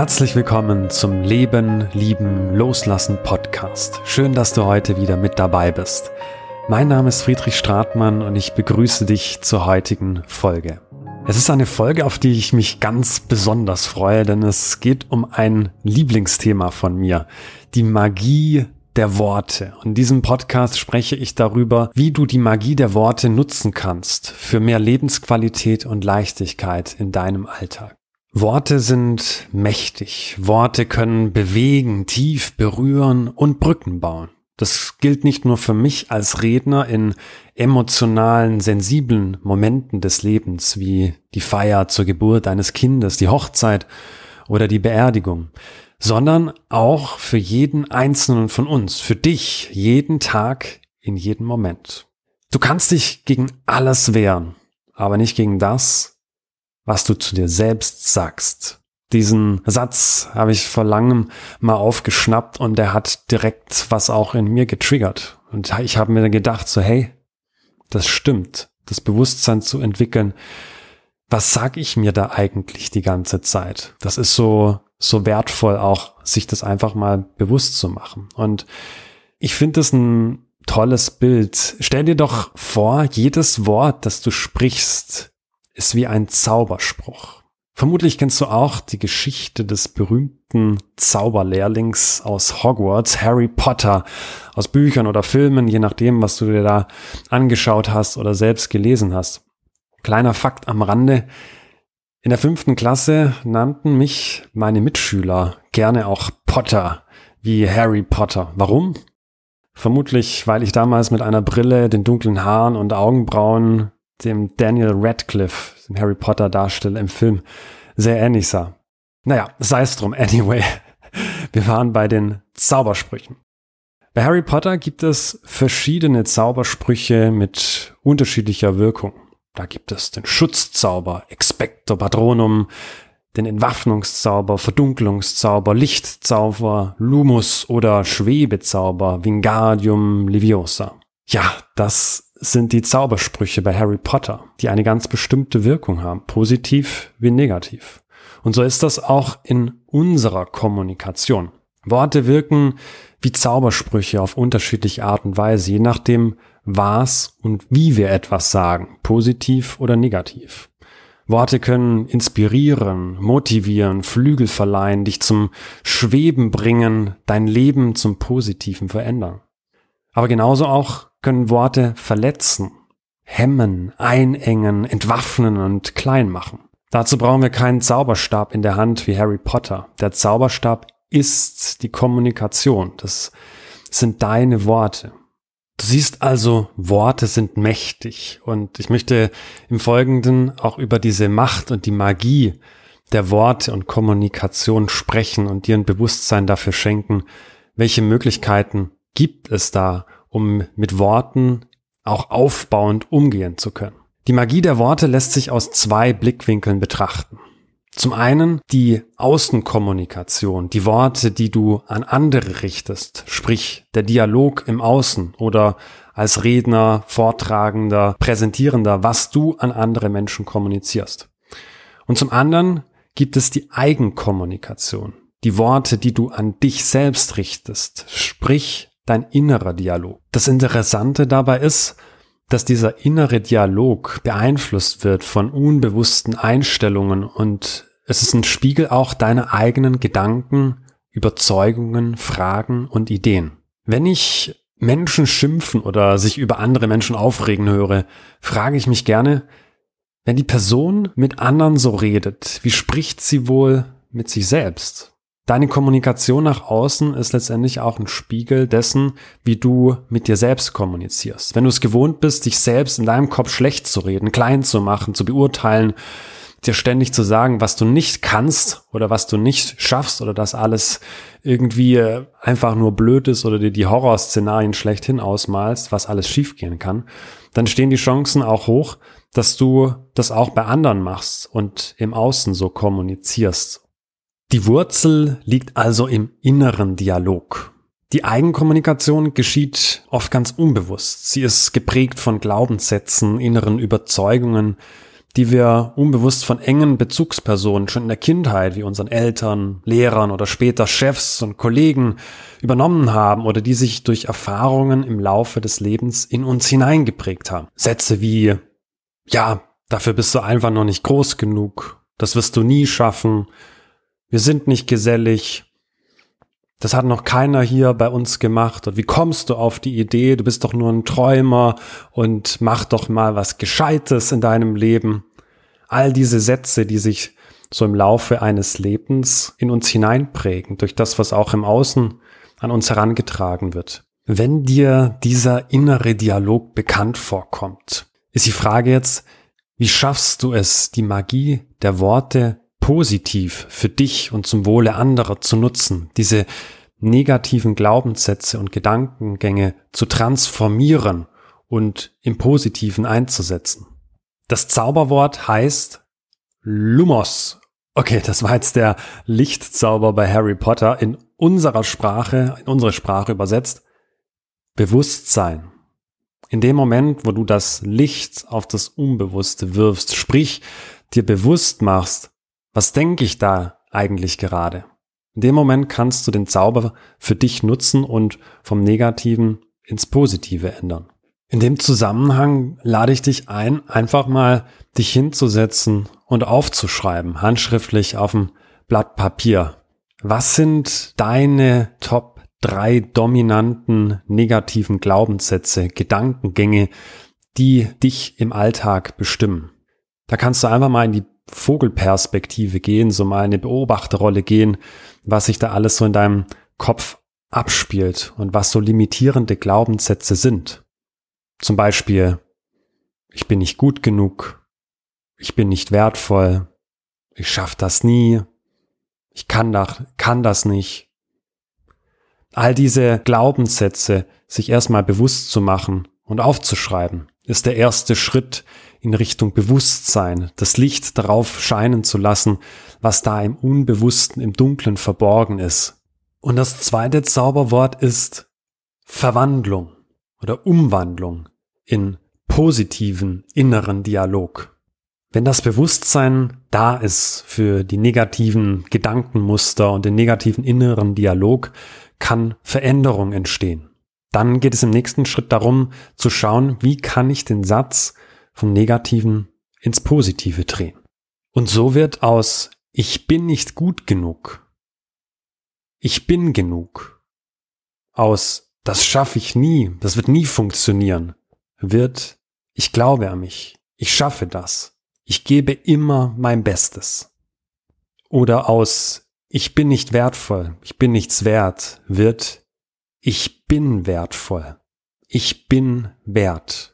Herzlich willkommen zum Leben, Lieben, Loslassen Podcast. Schön, dass du heute wieder mit dabei bist. Mein Name ist Friedrich Stratmann und ich begrüße dich zur heutigen Folge. Es ist eine Folge, auf die ich mich ganz besonders freue, denn es geht um ein Lieblingsthema von mir, die Magie der Worte. Und in diesem Podcast spreche ich darüber, wie du die Magie der Worte nutzen kannst für mehr Lebensqualität und Leichtigkeit in deinem Alltag. Worte sind mächtig. Worte können bewegen, tief berühren und Brücken bauen. Das gilt nicht nur für mich als Redner in emotionalen, sensiblen Momenten des Lebens, wie die Feier zur Geburt eines Kindes, die Hochzeit oder die Beerdigung, sondern auch für jeden Einzelnen von uns, für dich, jeden Tag, in jedem Moment. Du kannst dich gegen alles wehren, aber nicht gegen das, was du zu dir selbst sagst. Diesen Satz habe ich vor langem mal aufgeschnappt und der hat direkt was auch in mir getriggert. Und ich habe mir gedacht, so hey, das stimmt, das Bewusstsein zu entwickeln. Was sag ich mir da eigentlich die ganze Zeit? Das ist so, so wertvoll auch, sich das einfach mal bewusst zu machen. Und ich finde das ein tolles Bild. Stell dir doch vor, jedes Wort, das du sprichst, ist wie ein Zauberspruch. Vermutlich kennst du auch die Geschichte des berühmten Zauberlehrlings aus Hogwarts, Harry Potter, aus Büchern oder Filmen, je nachdem, was du dir da angeschaut hast oder selbst gelesen hast. Kleiner Fakt am Rande. In der fünften Klasse nannten mich meine Mitschüler gerne auch Potter, wie Harry Potter. Warum? Vermutlich, weil ich damals mit einer Brille, den dunklen Haaren und Augenbrauen dem Daniel Radcliffe, dem Harry Potter Darsteller im Film, sehr ähnlich sah. Naja, sei es drum, anyway. Wir waren bei den Zaubersprüchen. Bei Harry Potter gibt es verschiedene Zaubersprüche mit unterschiedlicher Wirkung. Da gibt es den Schutzzauber, Expecto Patronum, den Entwaffnungszauber, Verdunklungszauber, Lichtzauber, Lumus oder Schwebezauber, Wingardium Leviosa. Ja, das sind die Zaubersprüche bei Harry Potter, die eine ganz bestimmte Wirkung haben, positiv wie negativ. Und so ist das auch in unserer Kommunikation. Worte wirken wie Zaubersprüche auf unterschiedliche Art und Weise, je nachdem, was und wie wir etwas sagen, positiv oder negativ. Worte können inspirieren, motivieren, Flügel verleihen, dich zum Schweben bringen, dein Leben zum Positiven verändern. Aber genauso auch können Worte verletzen, hemmen, einengen, entwaffnen und klein machen. Dazu brauchen wir keinen Zauberstab in der Hand wie Harry Potter. Der Zauberstab ist die Kommunikation. Das sind deine Worte. Du siehst also, Worte sind mächtig und ich möchte im Folgenden auch über diese Macht und die Magie der Worte und Kommunikation sprechen und dir ein Bewusstsein dafür schenken, welche Möglichkeiten gibt es da, um mit Worten auch aufbauend umgehen zu können. Die Magie der Worte lässt sich aus zwei Blickwinkeln betrachten. Zum einen die Außenkommunikation, die Worte, die du an andere richtest, sprich der Dialog im Außen oder als Redner, Vortragender, Präsentierender, was du an andere Menschen kommunizierst. Und zum anderen gibt es die Eigenkommunikation, die Worte, die du an dich selbst richtest, sprich dein innerer Dialog. Das Interessante dabei ist, dass dieser innere Dialog beeinflusst wird von unbewussten Einstellungen und es ist ein Spiegel auch deiner eigenen Gedanken, Überzeugungen, Fragen und Ideen. Wenn ich Menschen schimpfen oder sich über andere Menschen aufregen höre, frage ich mich gerne, wenn die Person mit anderen so redet, wie spricht sie wohl mit sich selbst? Deine Kommunikation nach außen ist letztendlich auch ein Spiegel dessen, wie du mit dir selbst kommunizierst. Wenn du es gewohnt bist, dich selbst in deinem Kopf schlecht zu reden, klein zu machen, zu beurteilen, dir ständig zu sagen, was du nicht kannst oder was du nicht schaffst oder dass alles irgendwie einfach nur blöd ist oder dir die Horrorszenarien schlechthin ausmalst, was alles schiefgehen kann, dann stehen die Chancen auch hoch, dass du das auch bei anderen machst und im Außen so kommunizierst die Wurzel liegt also im inneren Dialog. Die Eigenkommunikation geschieht oft ganz unbewusst. Sie ist geprägt von Glaubenssätzen, inneren Überzeugungen, die wir unbewusst von engen Bezugspersonen schon in der Kindheit, wie unseren Eltern, Lehrern oder später Chefs und Kollegen übernommen haben oder die sich durch Erfahrungen im Laufe des Lebens in uns hineingeprägt haben. Sätze wie, ja, dafür bist du einfach noch nicht groß genug, das wirst du nie schaffen, wir sind nicht gesellig, das hat noch keiner hier bei uns gemacht. Und wie kommst du auf die Idee? Du bist doch nur ein Träumer und mach doch mal was Gescheites in deinem Leben. All diese Sätze, die sich so im Laufe eines Lebens in uns hineinprägen, durch das, was auch im Außen an uns herangetragen wird. Wenn dir dieser innere Dialog bekannt vorkommt, ist die Frage jetzt, wie schaffst du es, die Magie der Worte positiv für dich und zum Wohle anderer zu nutzen, diese negativen Glaubenssätze und Gedankengänge zu transformieren und im Positiven einzusetzen. Das Zauberwort heißt Lumos. Okay, das war jetzt der Lichtzauber bei Harry Potter in unserer Sprache, in unsere Sprache übersetzt. Bewusstsein. In dem Moment, wo du das Licht auf das Unbewusste wirfst, sprich dir bewusst machst, was denke ich da eigentlich gerade? In dem Moment kannst du den Zauber für dich nutzen und vom Negativen ins Positive ändern. In dem Zusammenhang lade ich dich ein, einfach mal dich hinzusetzen und aufzuschreiben, handschriftlich auf dem Blatt Papier. Was sind deine Top drei dominanten negativen Glaubenssätze, Gedankengänge, die dich im Alltag bestimmen? Da kannst du einfach mal in die Vogelperspektive gehen, so mal eine Beobachterrolle gehen, was sich da alles so in deinem Kopf abspielt und was so limitierende Glaubenssätze sind. Zum Beispiel, ich bin nicht gut genug, ich bin nicht wertvoll, ich schaff das nie, ich kann, das, kann das nicht. All diese Glaubenssätze sich erstmal bewusst zu machen und aufzuschreiben, ist der erste Schritt in Richtung Bewusstsein, das Licht darauf scheinen zu lassen, was da im Unbewussten, im Dunklen verborgen ist. Und das zweite Zauberwort ist Verwandlung oder Umwandlung in positiven inneren Dialog. Wenn das Bewusstsein da ist für die negativen Gedankenmuster und den negativen inneren Dialog, kann Veränderung entstehen. Dann geht es im nächsten Schritt darum zu schauen, wie kann ich den Satz vom Negativen ins Positive drehen. Und so wird aus Ich bin nicht gut genug, ich bin genug, aus Das schaffe ich nie, das wird nie funktionieren, wird Ich glaube an mich, ich schaffe das, ich gebe immer mein Bestes. Oder aus Ich bin nicht wertvoll, ich bin nichts wert, wird Ich bin wertvoll, ich bin wert.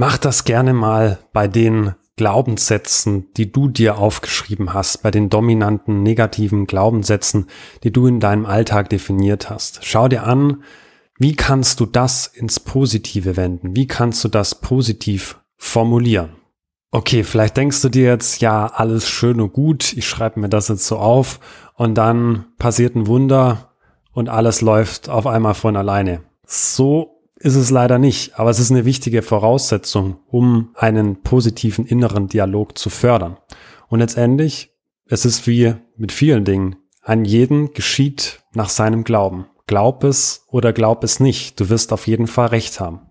Mach das gerne mal bei den Glaubenssätzen, die du dir aufgeschrieben hast, bei den dominanten negativen Glaubenssätzen, die du in deinem Alltag definiert hast. Schau dir an, wie kannst du das ins Positive wenden? Wie kannst du das positiv formulieren? Okay, vielleicht denkst du dir jetzt, ja, alles schön und gut, ich schreibe mir das jetzt so auf und dann passiert ein Wunder und alles läuft auf einmal von alleine. So ist es leider nicht, aber es ist eine wichtige Voraussetzung, um einen positiven inneren Dialog zu fördern. Und letztendlich, es ist wie mit vielen Dingen, an jeden geschieht nach seinem Glauben. Glaub es oder glaub es nicht, du wirst auf jeden Fall recht haben.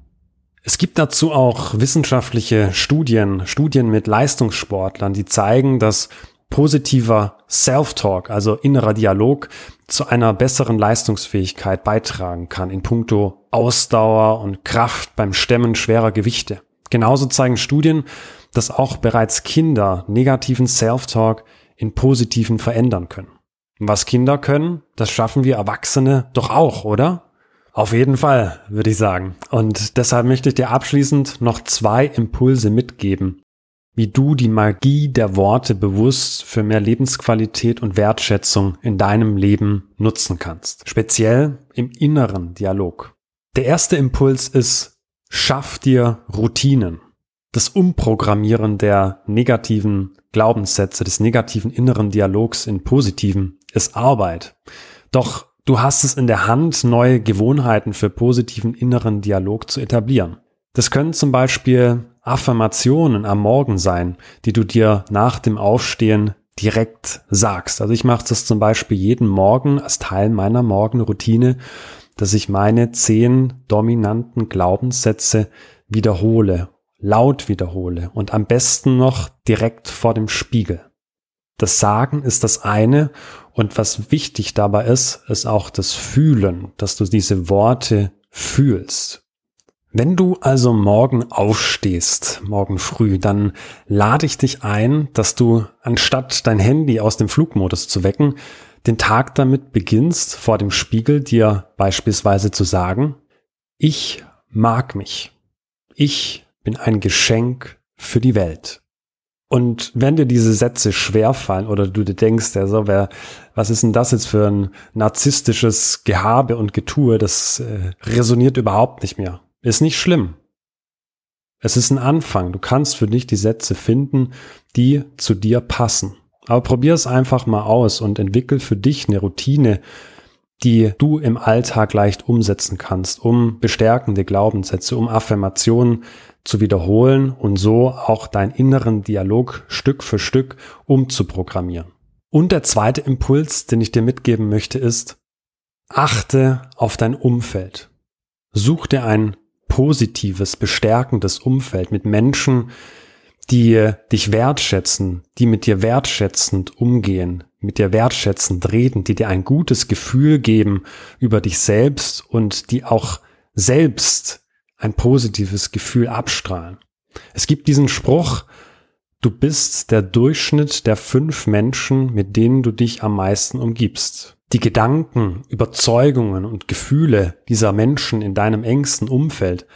Es gibt dazu auch wissenschaftliche Studien, Studien mit Leistungssportlern, die zeigen, dass positiver Self-Talk, also innerer Dialog, zu einer besseren Leistungsfähigkeit beitragen kann in puncto Ausdauer und Kraft beim Stemmen schwerer Gewichte. Genauso zeigen Studien, dass auch bereits Kinder negativen Self-Talk in positiven verändern können. Was Kinder können, das schaffen wir Erwachsene doch auch, oder? Auf jeden Fall, würde ich sagen. Und deshalb möchte ich dir abschließend noch zwei Impulse mitgeben, wie du die Magie der Worte bewusst für mehr Lebensqualität und Wertschätzung in deinem Leben nutzen kannst. Speziell im inneren Dialog. Der erste Impuls ist, schaff dir Routinen. Das Umprogrammieren der negativen Glaubenssätze, des negativen inneren Dialogs in positiven ist Arbeit. Doch du hast es in der Hand, neue Gewohnheiten für positiven inneren Dialog zu etablieren. Das können zum Beispiel Affirmationen am Morgen sein, die du dir nach dem Aufstehen direkt sagst. Also ich mache das zum Beispiel jeden Morgen als Teil meiner Morgenroutine, dass ich meine zehn dominanten Glaubenssätze wiederhole, laut wiederhole und am besten noch direkt vor dem Spiegel. Das Sagen ist das eine und was wichtig dabei ist, ist auch das Fühlen, dass du diese Worte fühlst. Wenn du also morgen aufstehst, morgen früh, dann lade ich dich ein, dass du anstatt dein Handy aus dem Flugmodus zu wecken, den Tag damit beginnst, vor dem Spiegel dir beispielsweise zu sagen, ich mag mich. Ich bin ein Geschenk für die Welt. Und wenn dir diese Sätze schwerfallen oder du dir denkst, also wer, was ist denn das jetzt für ein narzisstisches Gehabe und Getue, das äh, resoniert überhaupt nicht mehr ist nicht schlimm. Es ist ein Anfang. Du kannst für dich die Sätze finden, die zu dir passen. Aber probier es einfach mal aus und entwickel für dich eine Routine, die du im Alltag leicht umsetzen kannst, um bestärkende Glaubenssätze, um Affirmationen zu wiederholen und so auch deinen inneren Dialog Stück für Stück umzuprogrammieren. Und der zweite Impuls, den ich dir mitgeben möchte, ist, achte auf dein Umfeld. Such dir ein positives, bestärkendes Umfeld mit Menschen, die dich wertschätzen, die mit dir wertschätzend umgehen, mit dir wertschätzend reden, die dir ein gutes Gefühl geben über dich selbst und die auch selbst ein positives Gefühl abstrahlen. Es gibt diesen Spruch, du bist der Durchschnitt der fünf Menschen, mit denen du dich am meisten umgibst die Gedanken, Überzeugungen und Gefühle dieser Menschen in deinem engsten Umfeld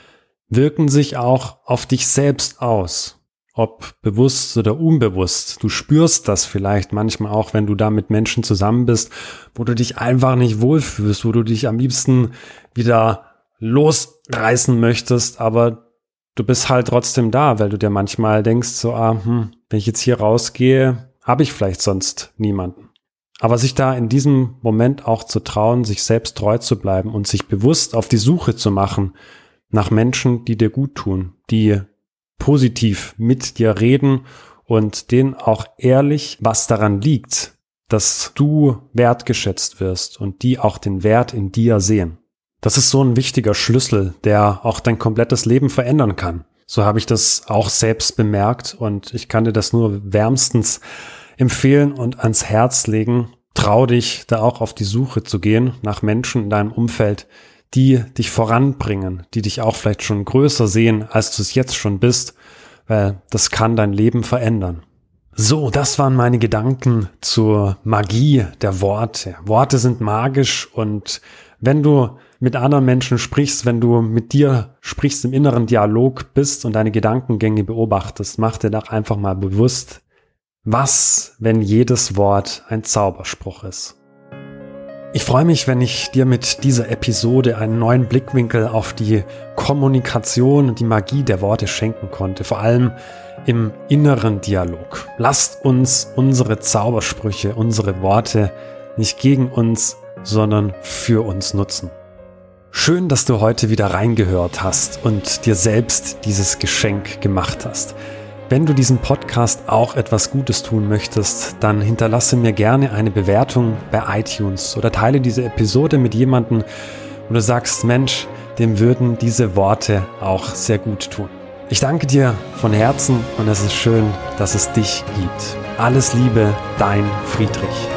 wirken sich auch auf dich selbst aus. Ob bewusst oder unbewusst. Du spürst das vielleicht manchmal auch, wenn du da mit Menschen zusammen bist, wo du dich einfach nicht wohlfühlst, wo du dich am liebsten wieder losreißen möchtest, aber du bist halt trotzdem da, weil du dir manchmal denkst, so, ah, hm, wenn ich jetzt hier rausgehe, habe ich vielleicht sonst niemanden. Aber sich da in diesem Moment auch zu trauen, sich selbst treu zu bleiben und sich bewusst auf die Suche zu machen nach Menschen, die dir gut tun, die positiv mit dir reden und denen auch ehrlich, was daran liegt, dass du wertgeschätzt wirst und die auch den Wert in dir sehen. Das ist so ein wichtiger Schlüssel, der auch dein komplettes Leben verändern kann. So habe ich das auch selbst bemerkt und ich kann dir das nur wärmstens empfehlen und ans Herz legen. Trau dich, da auch auf die Suche zu gehen nach Menschen in deinem Umfeld, die dich voranbringen, die dich auch vielleicht schon größer sehen, als du es jetzt schon bist, weil das kann dein Leben verändern. So, das waren meine Gedanken zur Magie der Worte. Worte sind magisch und wenn du mit anderen Menschen sprichst, wenn du mit dir sprichst, im inneren Dialog bist und deine Gedankengänge beobachtest, mach dir doch einfach mal bewusst, was, wenn jedes Wort ein Zauberspruch ist? Ich freue mich, wenn ich dir mit dieser Episode einen neuen Blickwinkel auf die Kommunikation und die Magie der Worte schenken konnte, vor allem im inneren Dialog. Lasst uns unsere Zaubersprüche, unsere Worte nicht gegen uns, sondern für uns nutzen. Schön, dass du heute wieder reingehört hast und dir selbst dieses Geschenk gemacht hast. Wenn du diesem Podcast auch etwas Gutes tun möchtest, dann hinterlasse mir gerne eine Bewertung bei iTunes oder teile diese Episode mit jemandem, wo du sagst, Mensch, dem würden diese Worte auch sehr gut tun. Ich danke dir von Herzen und es ist schön, dass es dich gibt. Alles Liebe, dein Friedrich.